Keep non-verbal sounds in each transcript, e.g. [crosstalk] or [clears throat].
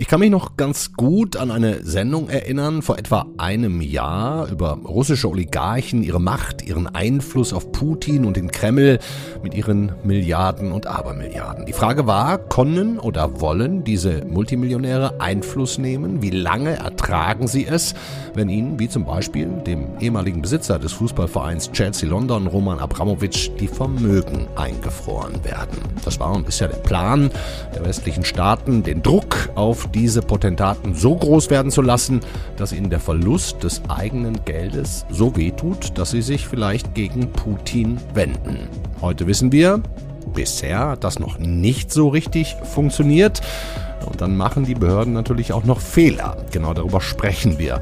Ich kann mich noch ganz gut an eine Sendung erinnern, vor etwa einem Jahr, über russische Oligarchen, ihre Macht, ihren Einfluss auf Putin und den Kreml mit ihren Milliarden und Abermilliarden. Die Frage war, können oder wollen diese Multimillionäre Einfluss nehmen? Wie lange ertragen sie es, wenn ihnen, wie zum Beispiel dem ehemaligen Besitzer des Fußballvereins Chelsea London, Roman Abramowitsch, die Vermögen eingefroren werden? Das war und ist ja der Plan der westlichen Staaten, den Druck auf diese Potentaten so groß werden zu lassen, dass ihnen der Verlust des eigenen Geldes so wehtut, dass sie sich vielleicht gegen Putin wenden. Heute wissen wir, bisher hat das noch nicht so richtig funktioniert. Und dann machen die Behörden natürlich auch noch Fehler. Genau darüber sprechen wir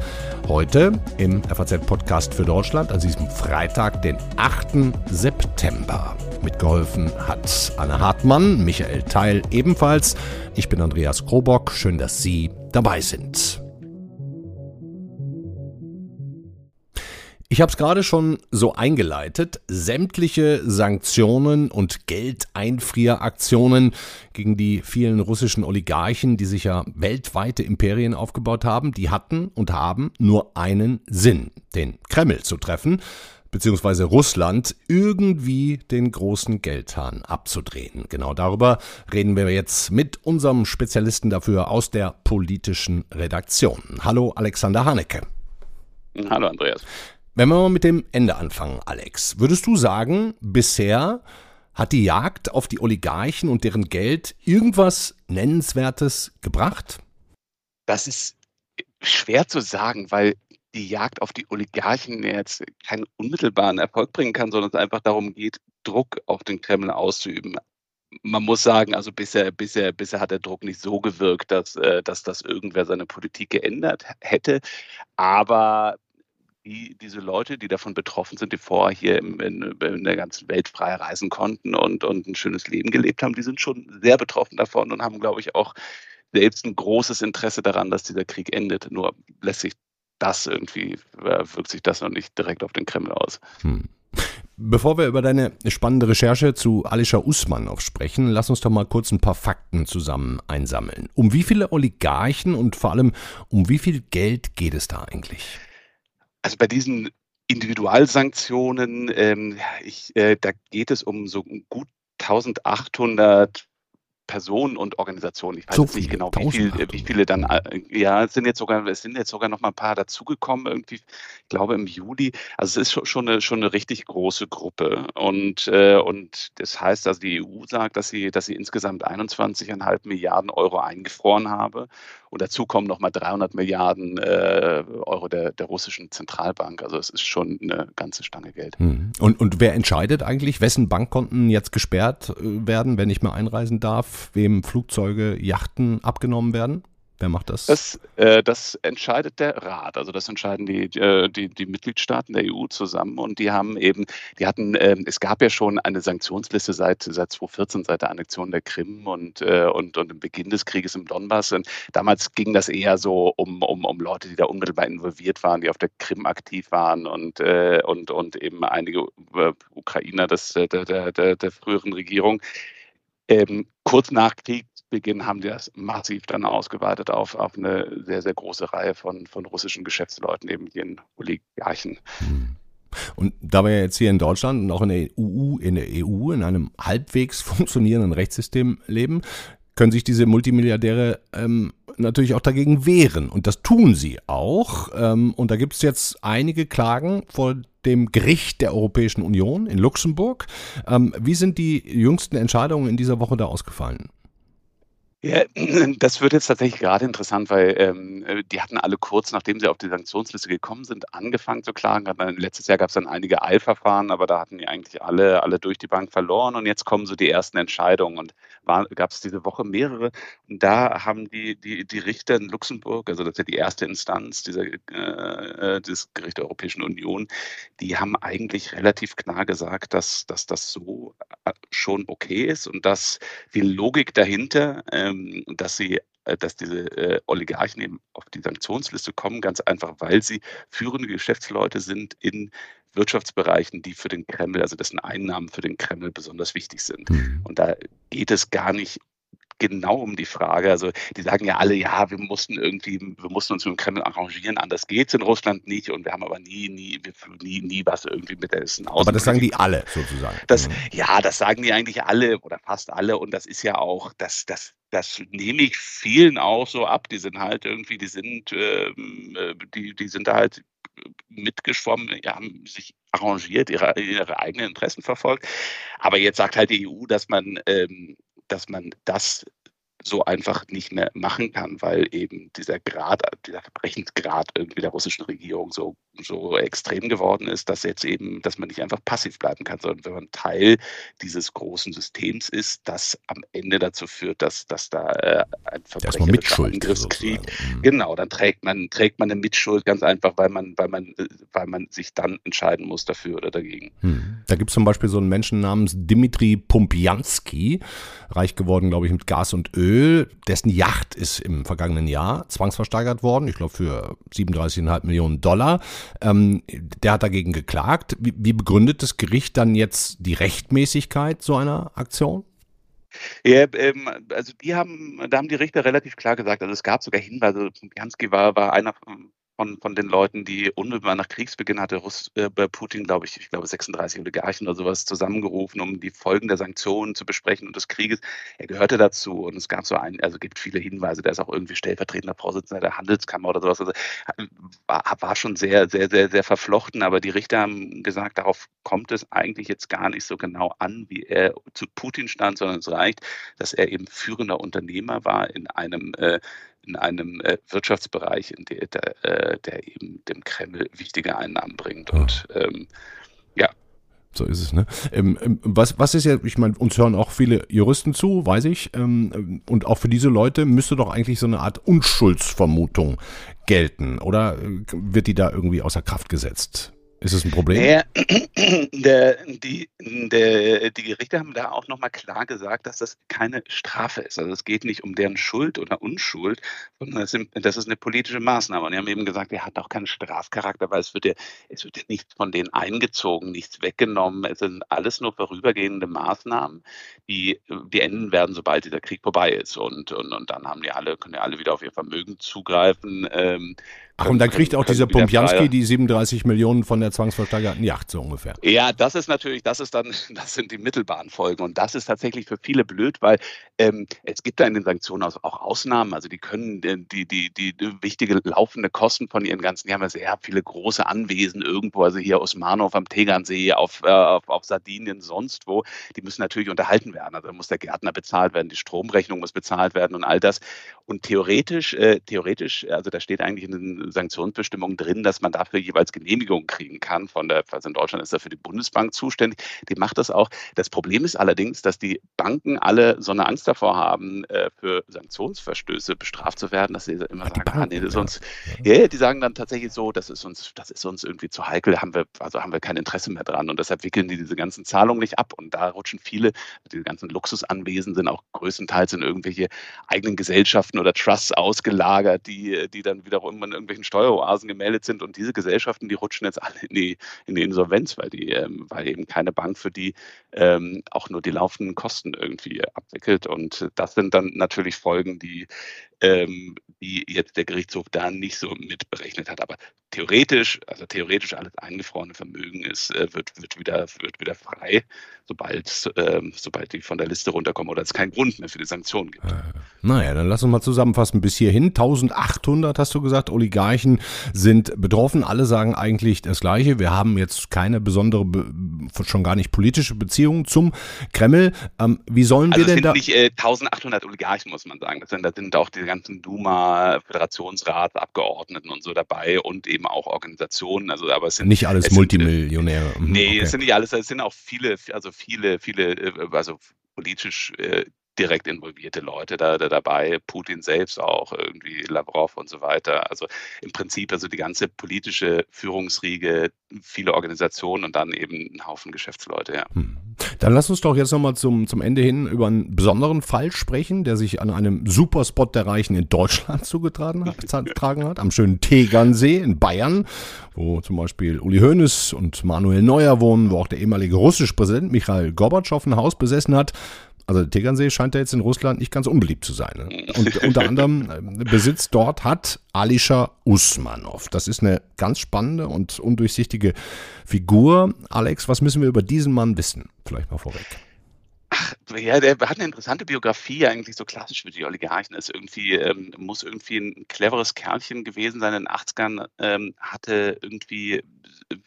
heute im FAZ-Podcast für Deutschland an diesem Freitag, den 8. September. Mitgeholfen hat Anne Hartmann, Michael Teil ebenfalls. Ich bin Andreas Krobock. Schön, dass Sie dabei sind. Ich habe es gerade schon so eingeleitet. Sämtliche Sanktionen und Geldeinfrieraktionen gegen die vielen russischen Oligarchen, die sich ja weltweite Imperien aufgebaut haben, die hatten und haben nur einen Sinn, den Kreml zu treffen beziehungsweise Russland irgendwie den großen Geldhahn abzudrehen. Genau darüber reden wir jetzt mit unserem Spezialisten dafür aus der politischen Redaktion. Hallo Alexander Hanecke. Hallo Andreas. Wenn wir mal mit dem Ende anfangen, Alex, würdest du sagen, bisher hat die Jagd auf die Oligarchen und deren Geld irgendwas Nennenswertes gebracht? Das ist schwer zu sagen, weil die Jagd auf die Oligarchen jetzt keinen unmittelbaren Erfolg bringen kann, sondern es einfach darum geht, Druck auf den Kreml auszuüben. Man muss sagen, also bisher, bisher, bisher hat der Druck nicht so gewirkt, dass, äh, dass das irgendwer seine Politik geändert hätte. Aber die, diese Leute, die davon betroffen sind, die vorher hier in, in, der ganzen Welt frei reisen konnten und, und ein schönes Leben gelebt haben, die sind schon sehr betroffen davon und haben, glaube ich, auch selbst ein großes Interesse daran, dass dieser Krieg endet. Nur lässt sich das irgendwie, äh, wirkt sich das noch nicht direkt auf den Kreml aus. Hm. Bevor wir über deine spannende Recherche zu Alisha Usmanov sprechen, lass uns doch mal kurz ein paar Fakten zusammen einsammeln. Um wie viele Oligarchen und vor allem um wie viel Geld geht es da eigentlich? Also bei diesen Individualsanktionen, ähm, ich, äh, da geht es um so gut 1800 Personen und Organisationen. Ich weiß so jetzt nicht genau, wie, viel, wie viele dann, äh, ja, es sind jetzt sogar, es sind jetzt sogar noch mal ein paar dazugekommen, irgendwie, ich glaube im Juli. Also es ist schon eine, schon eine richtig große Gruppe. Und, äh, und das heißt, also die EU sagt, dass sie, dass sie insgesamt 21,5 Milliarden Euro eingefroren habe. Und dazu kommen noch mal 300 Milliarden äh, Euro der, der russischen Zentralbank. Also es ist schon eine ganze Stange Geld. Hm. Und, und wer entscheidet eigentlich, wessen Bankkonten jetzt gesperrt äh, werden, wenn ich mal einreisen darf? Wem Flugzeuge, Yachten abgenommen werden? Wer macht das? Das, äh, das entscheidet der Rat. Also das entscheiden die, äh, die, die, Mitgliedstaaten der EU zusammen und die haben eben, die hatten, äh, es gab ja schon eine Sanktionsliste seit, seit 2014, seit der Annexion der Krim und, äh, und, und dem Beginn des Krieges im Donbass. Und damals ging das eher so um, um, um Leute, die da unmittelbar involviert waren, die auf der Krim aktiv waren und, äh, und, und eben einige äh, Ukrainer des, der, der, der, der früheren Regierung. Ähm, kurz nach Kriegsbeginn haben die das massiv dann ausgeweitet auf, auf eine sehr, sehr große Reihe von, von russischen Geschäftsleuten, eben den Oligarchen. Hm. Und da wir jetzt hier in Deutschland und auch in der EU, in der EU in einem halbwegs [laughs] funktionierenden Rechtssystem leben, können sich diese Multimilliardäre ähm, natürlich auch dagegen wehren. Und das tun sie auch. Ähm, und da gibt es jetzt einige Klagen vor dem Gericht der Europäischen Union in Luxemburg. Ähm, wie sind die jüngsten Entscheidungen in dieser Woche da ausgefallen? Ja, [clears throat] das wird jetzt tatsächlich gerade interessant, weil ähm, die hatten alle kurz, nachdem sie auf die Sanktionsliste gekommen sind, angefangen zu klagen. Letztes Jahr gab es dann einige Eilverfahren, aber da hatten die eigentlich alle, alle durch die Bank verloren und jetzt kommen so die ersten Entscheidungen und gab es diese Woche mehrere. Und da haben die, die, die Richter in Luxemburg, also das ist ja die erste Instanz dieser, äh, des Gericht der Europäischen Union, die haben eigentlich relativ klar gesagt, dass, dass das so äh, schon okay ist und dass die Logik dahinter, ähm, dass sie äh, dass diese äh, Oligarchen eben auf die Sanktionsliste kommen, ganz einfach, weil sie führende Geschäftsleute sind in Wirtschaftsbereichen, die für den Kreml, also dessen Einnahmen für den Kreml besonders wichtig sind. Mhm. Und da geht es gar nicht genau um die Frage. Also die sagen ja alle, ja, wir mussten irgendwie, wir mussten uns mit dem Kreml arrangieren, anders geht's in Russland nicht und wir haben aber nie, nie, nie, nie was irgendwie mit der Essen aus. Aber das sagen die alle sozusagen. Das, mhm. ja, das sagen die eigentlich alle oder fast alle und das ist ja auch, das, das, das nehme ich vielen auch so ab. Die sind halt irgendwie, die sind, ähm, äh, die, die sind da halt mitgeschwommen, haben sich arrangiert, ihre, ihre eigenen Interessen verfolgt. Aber jetzt sagt halt die EU, dass man, ähm, dass man das so einfach nicht mehr machen kann, weil eben dieser Grad, dieser Verbrechensgrad irgendwie der russischen Regierung so, so extrem geworden ist, dass jetzt eben, dass man nicht einfach passiv bleiben kann, sondern wenn man Teil dieses großen Systems ist, das am Ende dazu führt, dass, dass da äh, ein verbrecherischer Angriffskrieg, mhm. genau, dann trägt man, trägt man eine Mitschuld ganz einfach, weil man, weil man, weil man sich dann entscheiden muss dafür oder dagegen. Mhm. Da gibt es zum Beispiel so einen Menschen namens Dimitri Pumpjanski, reich geworden, glaube ich, mit Gas und Öl Öl, dessen Yacht ist im vergangenen Jahr zwangsversteigert worden, ich glaube für 37,5 Millionen Dollar. Ähm, der hat dagegen geklagt. Wie, wie begründet das Gericht dann jetzt die Rechtmäßigkeit so einer Aktion? Ja, ähm, also die haben, da haben die Richter relativ klar gesagt, also es gab sogar Hinweise, Jansky war, war einer von, von den Leuten, die unmittelbar nach Kriegsbeginn hatte Russ, äh, Putin, glaube ich, ich glaube 36 Oligarchen oder sowas zusammengerufen, um die Folgen der Sanktionen zu besprechen und des Krieges. Er gehörte dazu und es gab so ein, also gibt viele Hinweise, der ist auch irgendwie stellvertretender Vorsitzender der Handelskammer oder sowas. Also war, war schon sehr, sehr, sehr, sehr verflochten, aber die Richter haben gesagt, darauf kommt es eigentlich jetzt gar nicht so genau an, wie er zu Putin stand, sondern es reicht, dass er eben führender Unternehmer war in einem äh, in einem äh, Wirtschaftsbereich, in der, der, äh, der, eben dem Kreml wichtige Einnahmen bringt. Und ähm, ja. So ist es, ne? Ähm, ähm, was, was ist ja, ich meine, uns hören auch viele Juristen zu, weiß ich. Ähm, und auch für diese Leute müsste doch eigentlich so eine Art Unschuldsvermutung gelten. Oder äh, wird die da irgendwie außer Kraft gesetzt? Ist es ein Problem? Der, [clears throat] der, die, der, die Gerichte haben da auch nochmal klar gesagt, dass das keine Strafe ist. Also es geht nicht um deren Schuld oder Unschuld, sondern das, sind, das ist eine politische Maßnahme. Und die haben eben gesagt, er hat auch keinen Strafcharakter, weil es wird ja, es wird ja nichts von denen eingezogen, nichts weggenommen. Es sind alles nur vorübergehende Maßnahmen, die, die enden werden, sobald dieser Krieg vorbei ist. Und, und, und dann haben die alle, können ja alle wieder auf ihr Vermögen zugreifen. Ähm, Ach, und dann kriegt auch dieser Pompjanski die 37 Millionen von der zwangsversteigerten Yacht, so ungefähr. Ja, das ist natürlich, das ist dann, [laughs] das sind die mittelbaren Folgen. Und das ist tatsächlich für viele blöd, weil ähm, es gibt da in den Sanktionen auch Ausnahmen. Also die können äh, die, die, die, die wichtige laufende Kosten von ihren ganzen, die haben ja sehr viele große Anwesen irgendwo, also hier aus Manow am Tegernsee, auf, äh, auf, auf Sardinien, sonst wo, die müssen natürlich unterhalten werden. Also da muss der Gärtner bezahlt werden, die Stromrechnung muss bezahlt werden und all das. Und theoretisch, äh, theoretisch, also da steht eigentlich in den Sanktionsbestimmungen drin, dass man dafür jeweils Genehmigung kriegen kann. Von der, also in Deutschland ist dafür die Bundesbank zuständig. Die macht das auch. Das Problem ist allerdings, dass die Banken alle so eine Angst davor haben, äh, für Sanktionsverstöße bestraft zu werden, dass sie immer sagen, ah, nee, das ist uns, ja. die sagen dann tatsächlich so, das ist uns, das ist uns irgendwie zu heikel, haben wir, also haben wir kein Interesse mehr dran. Und deshalb wickeln die diese ganzen Zahlungen nicht ab. Und da rutschen viele, diese ganzen Luxusanwesen sind auch größtenteils in irgendwelche eigenen Gesellschaften oder Trusts ausgelagert, die, die dann wiederum in irgendwelchen Steueroasen gemeldet sind und diese Gesellschaften, die rutschen jetzt alle in die, in die Insolvenz, weil, die, ähm, weil eben keine Bank für die ähm, auch nur die laufenden Kosten irgendwie abwickelt. Und das sind dann natürlich Folgen, die ähm, die jetzt der Gerichtshof da nicht so mitberechnet hat. Aber theoretisch, also theoretisch alles eingefrorene Vermögen ist, äh, wird, wird, wieder, wird wieder frei, sobald, ähm, sobald die von der Liste runterkommen oder es keinen Grund mehr für die Sanktionen gibt. Äh, naja, dann lass uns mal zusammenfassen bis hierhin. 1800 hast du gesagt, Oligarchen sind betroffen. Alle sagen eigentlich das Gleiche. Wir haben jetzt keine besondere, schon gar nicht politische Beziehung zum Kreml. Ähm, wie sollen also wir denn da... Es sind nicht äh, 1800 Oligarchen, muss man sagen. Das sind, das sind auch die ganzen Duma, Föderationsratsabgeordneten und so dabei und eben auch Organisationen. Also, aber es sind nicht alles Multimillionäre. Sind, mhm, nee, okay. es sind nicht alles, es sind auch viele, also viele, viele, äh, also politisch äh, direkt involvierte Leute da, da, dabei, Putin selbst auch, irgendwie Lavrov und so weiter. Also im Prinzip also die ganze politische Führungsriege, viele Organisationen und dann eben ein Haufen Geschäftsleute, ja. Hm. Dann lass uns doch jetzt nochmal zum, zum Ende hin über einen besonderen Fall sprechen, der sich an einem Superspot der Reichen in Deutschland [laughs] zugetragen hat, [laughs] hat am schönen Tegernsee in Bayern, wo zum Beispiel Uli Hoeneß und Manuel Neuer wohnen, wo auch der ehemalige russische Präsident Michael Gorbatschow ein Haus besessen hat. Also der Tegernsee scheint ja jetzt in Russland nicht ganz unbeliebt zu sein. Ne? Und unter anderem äh, Besitz dort hat Alischer Usmanov. Das ist eine ganz spannende und undurchsichtige Figur. Alex, was müssen wir über diesen Mann wissen? Vielleicht mal vorweg. Ach, ja, der hat eine interessante Biografie, eigentlich so klassisch für die Oligarchen. Ist irgendwie, ähm, muss irgendwie ein cleveres Kerlchen gewesen sein. In den 80ern ähm, hatte irgendwie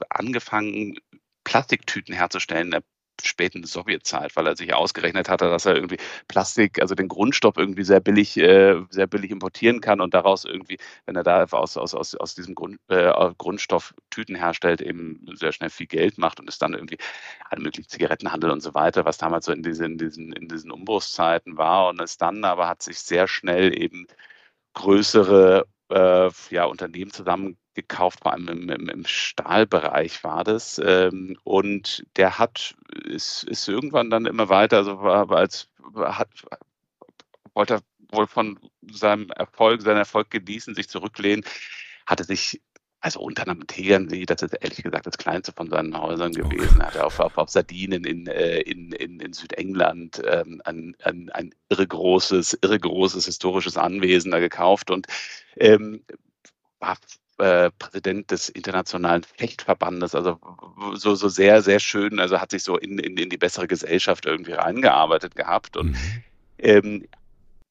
angefangen, Plastiktüten herzustellen. Er späten Sowjetzeit, weil er sich ausgerechnet hatte, dass er irgendwie Plastik, also den Grundstoff irgendwie sehr billig, äh, sehr billig importieren kann und daraus irgendwie, wenn er da aus, aus, aus, aus diesem Grund, äh, Grundstoff Tüten herstellt, eben sehr schnell viel Geld macht und es dann irgendwie alle möglichen Zigarettenhandel und so weiter, was damals so in diesen, in diesen, in diesen Umbruchszeiten war und es dann aber hat sich sehr schnell eben größere äh, ja, Unternehmen zusammengekauft, vor allem im, im, im Stahlbereich war das. Ähm, und der hat, ist, ist irgendwann dann immer weiter, also war, als hat, wollte wohl von seinem Erfolg, seinen Erfolg genießen, sich zurücklehnen, hatte sich also unter einem Tegernsee, das ist ehrlich gesagt das kleinste von seinen Häusern gewesen. Hat er auf, auf, auf Sardinen in, äh, in, in, in Südengland ähm, ein, ein, ein irre großes, irre großes historisches Anwesen da gekauft und ähm, war äh, Präsident des Internationalen Fechtverbandes, also so, so sehr, sehr schön, also hat sich so in, in, in die bessere Gesellschaft irgendwie reingearbeitet gehabt. Und mhm. ähm,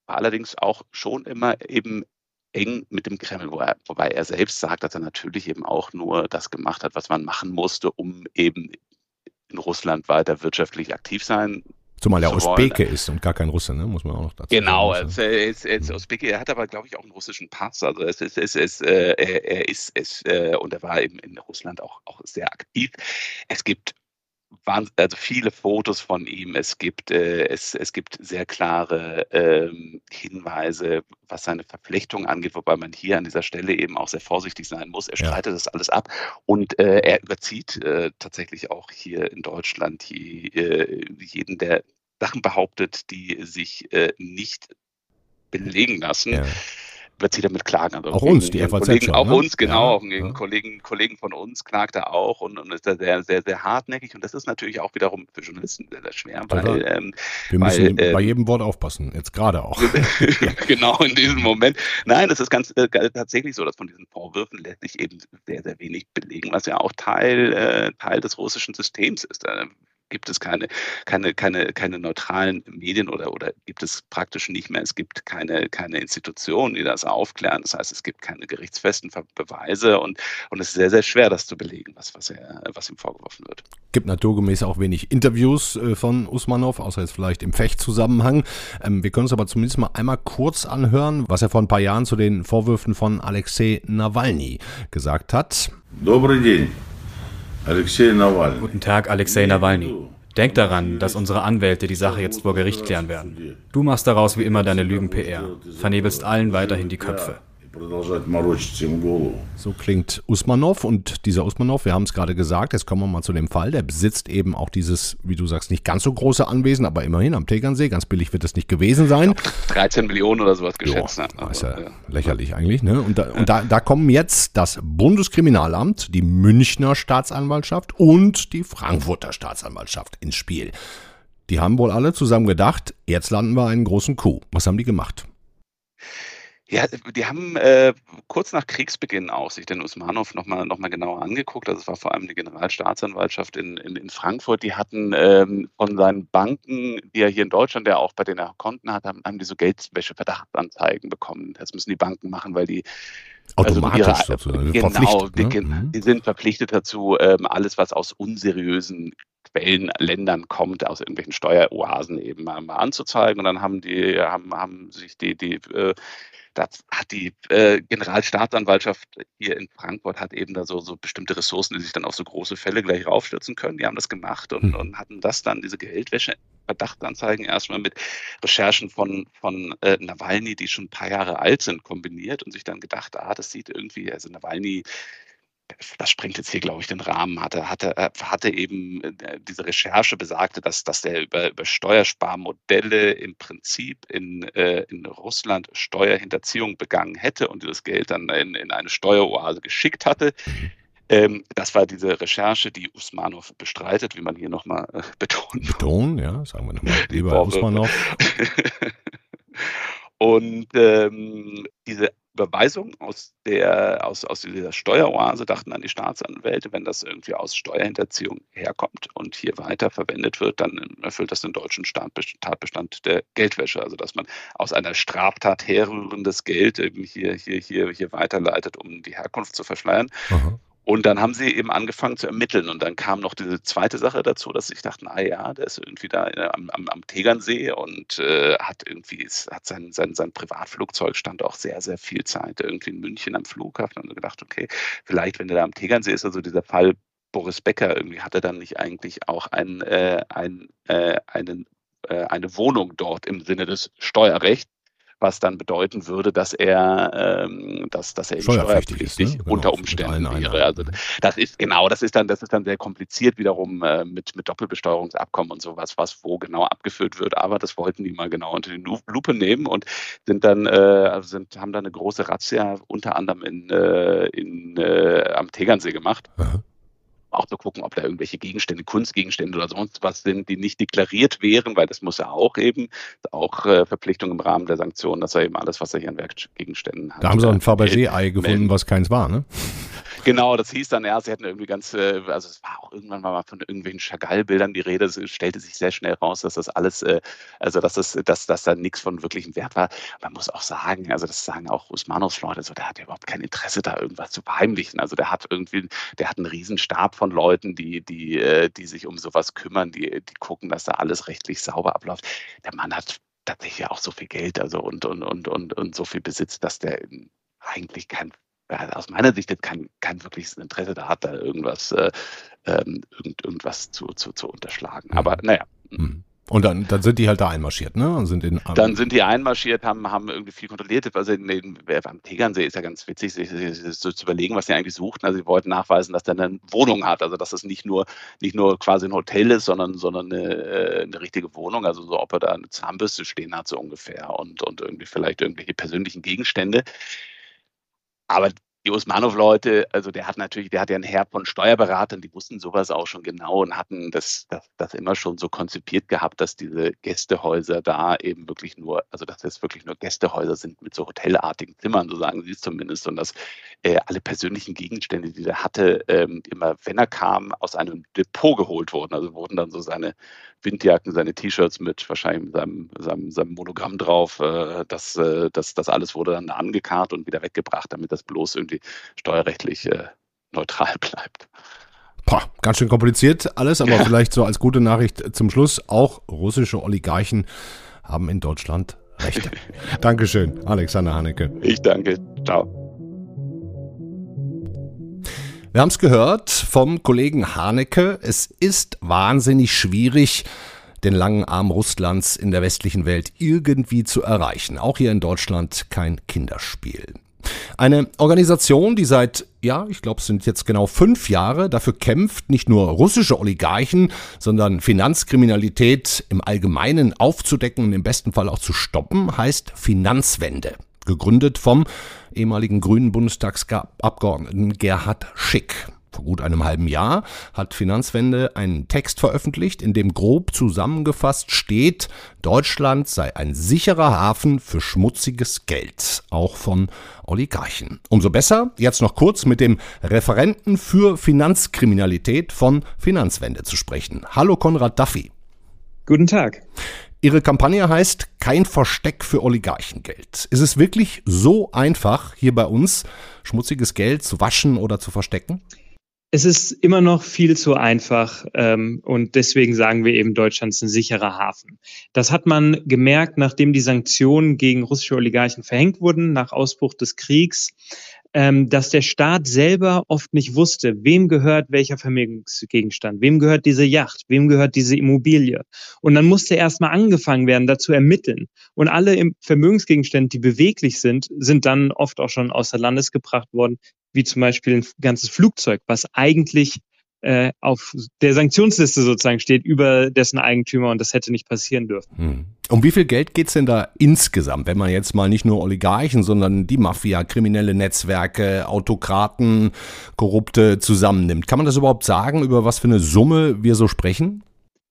war allerdings auch schon immer eben eng mit dem Kreml, wo er, wobei er selbst sagt, dass er natürlich eben auch nur das gemacht hat, was man machen musste, um eben in Russland weiter wirtschaftlich aktiv sein Zumal er Usbeke ist und gar kein Russe, ne? muss man auch noch dazu genau, sagen. Genau, er ist, ist Usbeke, er hat aber, glaube ich, auch einen russischen Pass. Also es ist, es ist, äh, er ist, es, äh, und er war eben in Russland auch, auch sehr aktiv. Es gibt also viele Fotos von ihm. Es gibt, äh, es, es gibt sehr klare ähm, Hinweise, was seine Verpflichtung angeht, wobei man hier an dieser Stelle eben auch sehr vorsichtig sein muss. Er streitet ja. das alles ab und äh, er überzieht äh, tatsächlich auch hier in Deutschland je, äh, jeden, der Sachen behauptet, die sich äh, nicht belegen lassen. Ja wird sie damit klagen. Also auch uns, die FAZ Kollegen, schon, Auch ne? uns, genau. Ja, auch ja. Kollegen, Kollegen von uns klagt er auch und, und ist da sehr, sehr, sehr hartnäckig. Und das ist natürlich auch wiederum für Journalisten sehr, sehr schwer, weil, ähm, wir müssen weil, äh, bei jedem Wort aufpassen, jetzt gerade auch. [laughs] [laughs] genau, in diesem Moment. Nein, es ist ganz äh, tatsächlich so, dass von diesen Vorwürfen lässt sich eben sehr, sehr wenig belegen, was ja auch Teil, äh, Teil des russischen Systems ist. Da gibt es keine, keine, keine, keine neutralen Medien oder, oder gibt es praktisch nicht mehr. Es gibt keine, keine Institutionen, die das aufklären. Das heißt, es gibt keine gerichtsfesten Beweise und, und es ist sehr, sehr schwer, das zu belegen, was, was, er, was ihm vorgeworfen wird. Gibt naturgemäß auch wenig Interviews äh, von Usmanov, außer jetzt vielleicht im Fechtzusammenhang. Ähm, wir können uns aber zumindest mal einmal kurz anhören, was er vor ein paar Jahren zu den Vorwürfen von Alexei Nawalny gesagt hat. Добрый день. Alexei Nawalny. Guten Tag, Alexei Nawalny. Denk daran, dass unsere Anwälte die Sache jetzt vor Gericht klären werden. Du machst daraus wie immer deine Lügen-PR, vernebelst allen weiterhin die Köpfe. So klingt Usmanov und dieser Usmanov, wir haben es gerade gesagt, jetzt kommen wir mal zu dem Fall, der besitzt eben auch dieses, wie du sagst, nicht ganz so große Anwesen, aber immerhin am Tegernsee, ganz billig wird es nicht gewesen sein. 13 Millionen oder sowas geschätzt. Jo, ne? ist ja, ja, lächerlich eigentlich. Ne? Und, da, und da, da kommen jetzt das Bundeskriminalamt, die Münchner Staatsanwaltschaft und die Frankfurter Staatsanwaltschaft ins Spiel. Die haben wohl alle zusammen gedacht, jetzt landen wir einen großen Coup. Was haben die gemacht? Ja, die haben äh, kurz nach Kriegsbeginn auch sich den Usmanov nochmal noch mal genauer angeguckt. Also es war vor allem die Generalstaatsanwaltschaft in, in, in Frankfurt. Die hatten ähm, von seinen Banken, die er hier in Deutschland ja auch bei denen er Konten hat, haben, haben die so Geldwäsche-Verdachtsanzeigen bekommen. Das müssen die Banken machen, weil die also Automatisch also ihre, sozusagen. Genau, die, ne? Die, sind verpflichtet dazu, ähm, alles, was aus unseriösen Quellen, Ländern kommt, aus irgendwelchen Steueroasen eben mal, mal anzuzeigen. Und dann haben die, haben, haben sich die, die äh, das hat die äh, Generalstaatsanwaltschaft hier in Frankfurt hat eben da so, so bestimmte Ressourcen, die sich dann auf so große Fälle gleich raufstürzen können. Die haben das gemacht und, hm. und hatten das dann, diese Geldwäsche, Verdachtsanzeigen erstmal mit Recherchen von, von äh, Nawalny, die schon ein paar Jahre alt sind, kombiniert und sich dann gedacht, ah, das sieht irgendwie, also Nawalny das sprengt jetzt hier, glaube ich, den Rahmen, hatte, hatte, äh, hatte eben äh, diese Recherche besagte, dass, dass er über, über Steuersparmodelle im Prinzip in, äh, in Russland Steuerhinterziehung begangen hätte und dieses Geld dann in, in eine Steueroase geschickt hatte. Ähm, das war diese Recherche, die Usmanov bestreitet, wie man hier nochmal äh, [laughs] betont. Betonen, ja, sagen wir nochmal, lieber Usmanov. [laughs] Und ähm, diese Überweisung aus, der, aus, aus dieser Steueroase dachten an die Staatsanwälte, wenn das irgendwie aus Steuerhinterziehung herkommt und hier weiter verwendet wird, dann erfüllt das den deutschen Tatbestand der Geldwäsche. Also dass man aus einer Straftat herrührendes Geld irgendwie hier, hier, hier, hier weiterleitet, um die Herkunft zu verschleiern. Aha. Und dann haben sie eben angefangen zu ermitteln. Und dann kam noch diese zweite Sache dazu, dass ich dachte, ah ja, der ist irgendwie da äh, am, am, am Tegernsee und äh, hat irgendwie, hat sein, sein, sein Privatflugzeug stand auch sehr, sehr viel Zeit irgendwie in München am Flughafen. Und gedacht, okay, vielleicht, wenn er da am Tegernsee ist, also dieser Fall Boris Becker, irgendwie hat er dann nicht eigentlich auch ein, äh, äh, einen, äh, eine Wohnung dort im Sinne des Steuerrechts was dann bedeuten würde, dass er, ähm, dass, dass er steuerpflichtig ist, ne? genau, unter Umständen wäre. Also das ist genau, das ist dann, das ist dann sehr kompliziert wiederum äh, mit, mit Doppelbesteuerungsabkommen und sowas, was wo genau abgeführt wird. Aber das wollten die mal genau unter die Lupe nehmen und sind dann, äh, also sind, haben dann eine große Razzia unter anderem in, äh, in äh, am Tegernsee gemacht. Aha auch zu gucken, ob da irgendwelche Gegenstände, Kunstgegenstände oder sonst was sind, die nicht deklariert wären, weil das muss er auch eben, auch äh, Verpflichtung im Rahmen der Sanktionen, dass er eben alles, was er hier an Werkgegenständen hat. Da haben sie auch ein Fabergé-Ei gefunden, was keins war, ne? Genau, das hieß dann, ja, sie hätten irgendwie ganz, äh, also es war auch irgendwann mal von irgendwelchen Chagall-Bildern die Rede, es stellte sich sehr schnell raus, dass das alles, äh, also dass das, dass, dass da nichts von wirklichem Wert war. Man muss auch sagen, also das sagen auch Usmanovs Leute, so, der hat ja überhaupt kein Interesse, da irgendwas zu verheimlichen. Also der hat irgendwie, der hat einen Riesenstab von Leuten, die, die, äh, die sich um sowas kümmern, die, die gucken, dass da alles rechtlich sauber abläuft. Der Mann hat tatsächlich auch so viel Geld also und, und, und, und, und so viel Besitz, dass der eigentlich kein aus meiner Sicht jetzt kein, kein wirkliches Interesse da hat, da irgendwas, äh, ähm, irgend, irgendwas zu, zu, zu unterschlagen. Aber mhm. naja. Mhm. Und dann, dann sind die halt da einmarschiert, ne? Sind in, dann sind die einmarschiert, haben, haben irgendwie viel kontrolliert. Also in den, am Tegernsee ist ja ganz witzig, sich so zu überlegen, was sie eigentlich suchten. Also sie wollten nachweisen, dass der eine Wohnung hat. Also dass es nicht nur, nicht nur quasi ein Hotel ist, sondern, sondern eine, äh, eine richtige Wohnung. Also so, ob er da eine Zahnbürste stehen hat, so ungefähr. Und, und irgendwie vielleicht irgendwelche persönlichen Gegenstände. Aber die Usmanov-Leute, also der hat natürlich, der hat ja einen Herr von Steuerberatern, die wussten sowas auch schon genau und hatten das, das, das immer schon so konzipiert gehabt, dass diese Gästehäuser da eben wirklich nur, also dass das wirklich nur Gästehäuser sind mit so hotelartigen Zimmern, so sagen sie es zumindest, und dass äh, alle persönlichen Gegenstände, die er hatte, ähm, immer, wenn er kam, aus einem Depot geholt wurden. Also wurden dann so seine Windjacken, seine T-Shirts mit wahrscheinlich seinem, seinem, seinem Monogramm drauf. Äh, das, äh, das, das alles wurde dann angekarrt und wieder weggebracht, damit das bloß irgendwie steuerrechtlich äh, neutral [laughs] bleibt. Boah, ganz schön kompliziert alles, aber ja. vielleicht so als gute Nachricht zum Schluss. Auch russische Oligarchen haben in Deutschland Rechte. [laughs] Dankeschön, Alexander Haneke. Ich danke. Ciao. Wir haben es gehört vom Kollegen Haneke. Es ist wahnsinnig schwierig, den langen Arm Russlands in der westlichen Welt irgendwie zu erreichen. Auch hier in Deutschland kein Kinderspiel. Eine Organisation, die seit, ja, ich glaube, es sind jetzt genau fünf Jahre dafür kämpft, nicht nur russische Oligarchen, sondern Finanzkriminalität im Allgemeinen aufzudecken und im besten Fall auch zu stoppen, heißt Finanzwende. Gegründet vom ehemaligen grünen Bundestagsabgeordneten Gerhard Schick. Vor gut einem halben Jahr hat Finanzwende einen Text veröffentlicht, in dem grob zusammengefasst steht, Deutschland sei ein sicherer Hafen für schmutziges Geld, auch von Oligarchen. Umso besser, jetzt noch kurz mit dem Referenten für Finanzkriminalität von Finanzwende zu sprechen. Hallo Konrad Duffy. Guten Tag. Ihre Kampagne heißt Kein Versteck für Oligarchengeld. Ist es wirklich so einfach, hier bei uns schmutziges Geld zu waschen oder zu verstecken? Es ist immer noch viel zu einfach ähm, und deswegen sagen wir eben, Deutschland ist ein sicherer Hafen. Das hat man gemerkt, nachdem die Sanktionen gegen russische Oligarchen verhängt wurden, nach Ausbruch des Kriegs ähm, dass der Staat selber oft nicht wusste, wem gehört welcher Vermögensgegenstand, wem gehört diese Yacht, wem gehört diese Immobilie. Und dann musste erstmal angefangen werden, da zu ermitteln. Und alle Vermögensgegenstände, die beweglich sind, sind dann oft auch schon außer Landes gebracht worden, wie zum Beispiel ein ganzes Flugzeug, was eigentlich äh, auf der Sanktionsliste sozusagen steht über dessen Eigentümer und das hätte nicht passieren dürfen. Hm. Um wie viel Geld geht's denn da insgesamt, wenn man jetzt mal nicht nur Oligarchen, sondern die Mafia, kriminelle Netzwerke, Autokraten, Korrupte zusammennimmt? Kann man das überhaupt sagen, über was für eine Summe wir so sprechen?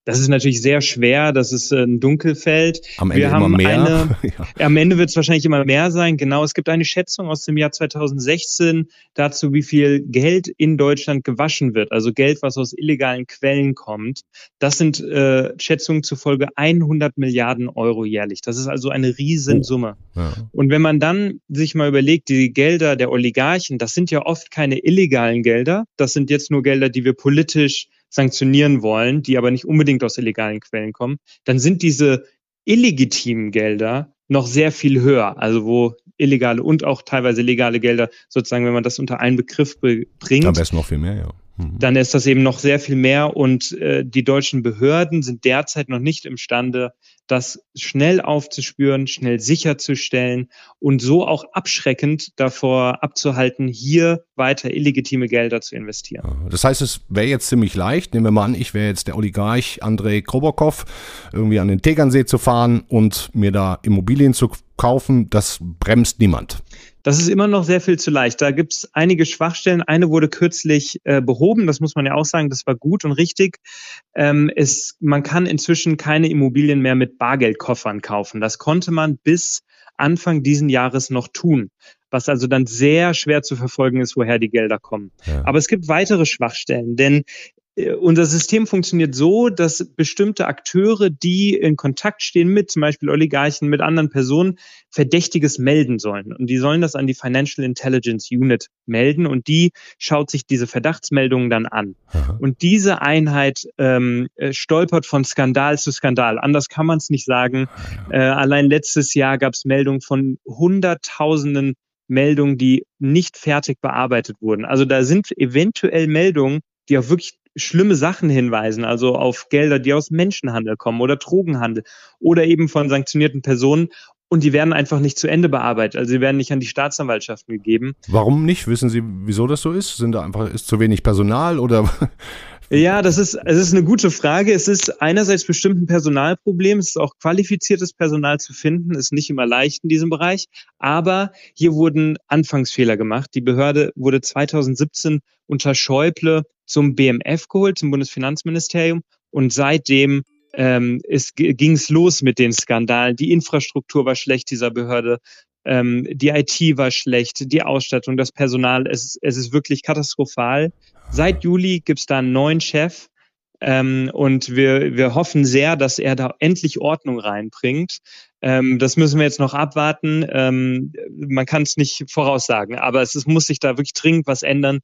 Das ist natürlich sehr schwer, das ist äh, ein Dunkelfeld. Am Ende wir haben immer mehr. Eine, [laughs] ja. Am Ende wird es wahrscheinlich immer mehr sein. Genau, es gibt eine Schätzung aus dem Jahr 2016 dazu, wie viel Geld in Deutschland gewaschen wird. Also Geld, was aus illegalen Quellen kommt. Das sind äh, Schätzungen zufolge 100 Milliarden Euro jährlich. Das ist also eine Riesensumme. Oh. Ja. Und wenn man dann sich mal überlegt, die Gelder der Oligarchen, das sind ja oft keine illegalen Gelder. Das sind jetzt nur Gelder, die wir politisch sanktionieren wollen, die aber nicht unbedingt aus illegalen Quellen kommen, dann sind diese illegitimen Gelder noch sehr viel höher. Also wo illegale und auch teilweise legale Gelder sozusagen, wenn man das unter einen Begriff bringt. Am besten noch viel mehr, ja. Mhm. Dann ist das eben noch sehr viel mehr und äh, die deutschen Behörden sind derzeit noch nicht imstande, das schnell aufzuspüren, schnell sicherzustellen und so auch abschreckend davor abzuhalten, hier weiter illegitime Gelder zu investieren. Das heißt, es wäre jetzt ziemlich leicht, nehmen wir mal an, ich wäre jetzt der Oligarch Andrei Krobokov, irgendwie an den Tegernsee zu fahren und mir da Immobilien zu kaufen, das bremst niemand. Das ist immer noch sehr viel zu leicht. Da gibt es einige Schwachstellen. Eine wurde kürzlich äh, behoben, das muss man ja auch sagen, das war gut und richtig. Ähm, es, man kann inzwischen keine Immobilien mehr mit Bargeldkoffern kaufen. Das konnte man bis Anfang diesen Jahres noch tun, was also dann sehr schwer zu verfolgen ist, woher die Gelder kommen. Ja. Aber es gibt weitere Schwachstellen, denn unser System funktioniert so, dass bestimmte Akteure, die in Kontakt stehen mit zum Beispiel Oligarchen, mit anderen Personen, Verdächtiges melden sollen. Und die sollen das an die Financial Intelligence Unit melden und die schaut sich diese Verdachtsmeldungen dann an. Und diese Einheit ähm, äh, stolpert von Skandal zu Skandal. Anders kann man es nicht sagen. Äh, allein letztes Jahr gab es Meldungen von Hunderttausenden Meldungen, die nicht fertig bearbeitet wurden. Also da sind eventuell Meldungen, die auch wirklich schlimme Sachen hinweisen, also auf Gelder, die aus Menschenhandel kommen oder Drogenhandel oder eben von sanktionierten Personen. Und die werden einfach nicht zu Ende bearbeitet. Also sie werden nicht an die Staatsanwaltschaften gegeben. Warum nicht? Wissen Sie, wieso das so ist? Sind da einfach, ist zu wenig Personal oder Ja, das ist, es ist eine gute Frage. Es ist einerseits bestimmt ein Personalproblem. Es ist auch qualifiziertes Personal zu finden, ist nicht immer leicht in diesem Bereich. Aber hier wurden Anfangsfehler gemacht. Die Behörde wurde 2017 unter Schäuble zum BMF geholt, zum Bundesfinanzministerium. Und seitdem ähm, ging es los mit den Skandalen. Die Infrastruktur war schlecht dieser Behörde. Ähm, die IT war schlecht, die Ausstattung, das Personal, es, es ist wirklich katastrophal. Seit Juli gibt es da einen neuen Chef ähm, und wir, wir hoffen sehr, dass er da endlich Ordnung reinbringt. Ähm, das müssen wir jetzt noch abwarten. Ähm, man kann es nicht voraussagen, aber es, es muss sich da wirklich dringend was ändern,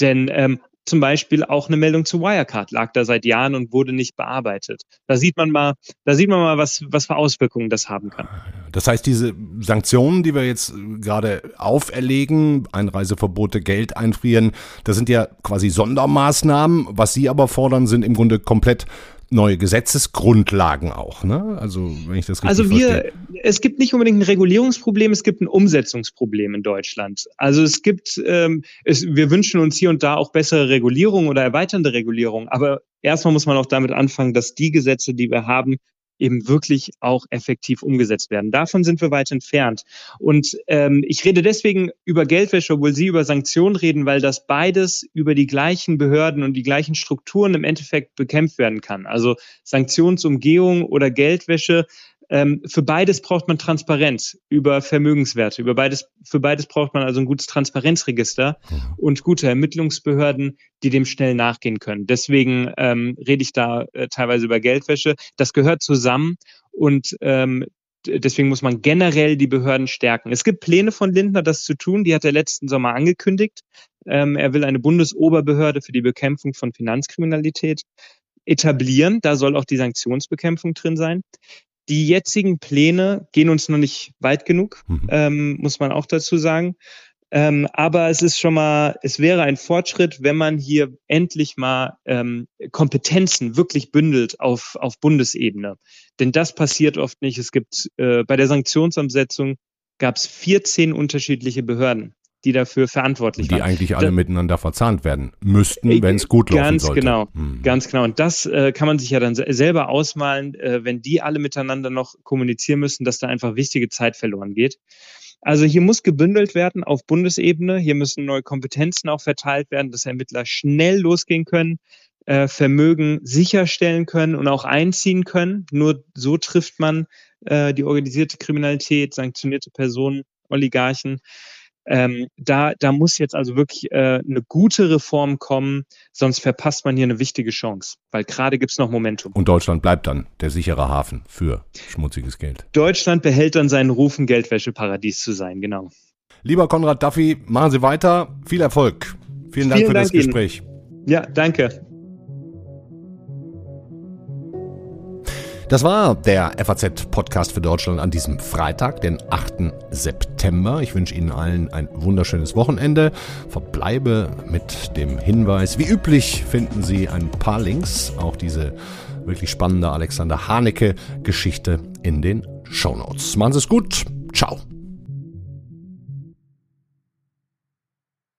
denn ähm, zum Beispiel auch eine Meldung zu Wirecard lag da seit Jahren und wurde nicht bearbeitet. Da sieht man mal, da sieht man mal, was, was für Auswirkungen das haben kann. Das heißt, diese Sanktionen, die wir jetzt gerade auferlegen, Einreiseverbote, Geld einfrieren, das sind ja quasi Sondermaßnahmen. Was Sie aber fordern, sind im Grunde komplett neue Gesetzesgrundlagen auch, ne? Also wenn ich das richtig Also wir, verstehe. es gibt nicht unbedingt ein Regulierungsproblem, es gibt ein Umsetzungsproblem in Deutschland. Also es gibt, ähm, es, wir wünschen uns hier und da auch bessere Regulierung oder erweiternde Regulierung, aber erstmal muss man auch damit anfangen, dass die Gesetze, die wir haben, eben wirklich auch effektiv umgesetzt werden. Davon sind wir weit entfernt. Und ähm, ich rede deswegen über Geldwäsche, obwohl Sie über Sanktionen reden, weil das beides über die gleichen Behörden und die gleichen Strukturen im Endeffekt bekämpft werden kann. Also Sanktionsumgehung oder Geldwäsche ähm, für beides braucht man Transparenz über Vermögenswerte. Über beides, für beides braucht man also ein gutes Transparenzregister mhm. und gute Ermittlungsbehörden, die dem schnell nachgehen können. Deswegen ähm, rede ich da äh, teilweise über Geldwäsche. Das gehört zusammen und ähm, deswegen muss man generell die Behörden stärken. Es gibt Pläne von Lindner, das zu tun. Die hat er letzten Sommer angekündigt. Ähm, er will eine Bundesoberbehörde für die Bekämpfung von Finanzkriminalität etablieren. Da soll auch die Sanktionsbekämpfung drin sein. Die jetzigen Pläne gehen uns noch nicht weit genug, mhm. ähm, muss man auch dazu sagen. Ähm, aber es ist schon mal, es wäre ein Fortschritt, wenn man hier endlich mal ähm, Kompetenzen wirklich bündelt auf, auf Bundesebene. Denn das passiert oft nicht. Es gibt äh, bei der Sanktionsumsetzung gab es 14 unterschiedliche Behörden. Die dafür verantwortlich die waren. Die eigentlich alle da, miteinander verzahnt werden müssten, äh, wenn es gut laufen ganz sollte. Genau, hm. ganz genau. Und das äh, kann man sich ja dann selber ausmalen, äh, wenn die alle miteinander noch kommunizieren müssen, dass da einfach wichtige Zeit verloren geht. Also hier muss gebündelt werden auf Bundesebene. Hier müssen neue Kompetenzen auch verteilt werden, dass Ermittler schnell losgehen können, äh, Vermögen sicherstellen können und auch einziehen können. Nur so trifft man äh, die organisierte Kriminalität, sanktionierte Personen, Oligarchen. Ähm, da, da muss jetzt also wirklich äh, eine gute Reform kommen, sonst verpasst man hier eine wichtige Chance, weil gerade gibt es noch Momentum. Und Deutschland bleibt dann der sichere Hafen für schmutziges Geld. Deutschland behält dann seinen Ruf, ein Geldwäscheparadies zu sein, genau. Lieber Konrad Duffy, machen Sie weiter. Viel Erfolg. Vielen Dank Vielen für Dank das Ihnen. Gespräch. Ja, danke. Das war der FAZ-Podcast für Deutschland an diesem Freitag, den 8. September. Ich wünsche Ihnen allen ein wunderschönes Wochenende. Verbleibe mit dem Hinweis, wie üblich finden Sie ein paar Links, auch diese wirklich spannende Alexander Hanecke-Geschichte in den Shownotes. Machen Sie es gut. Ciao.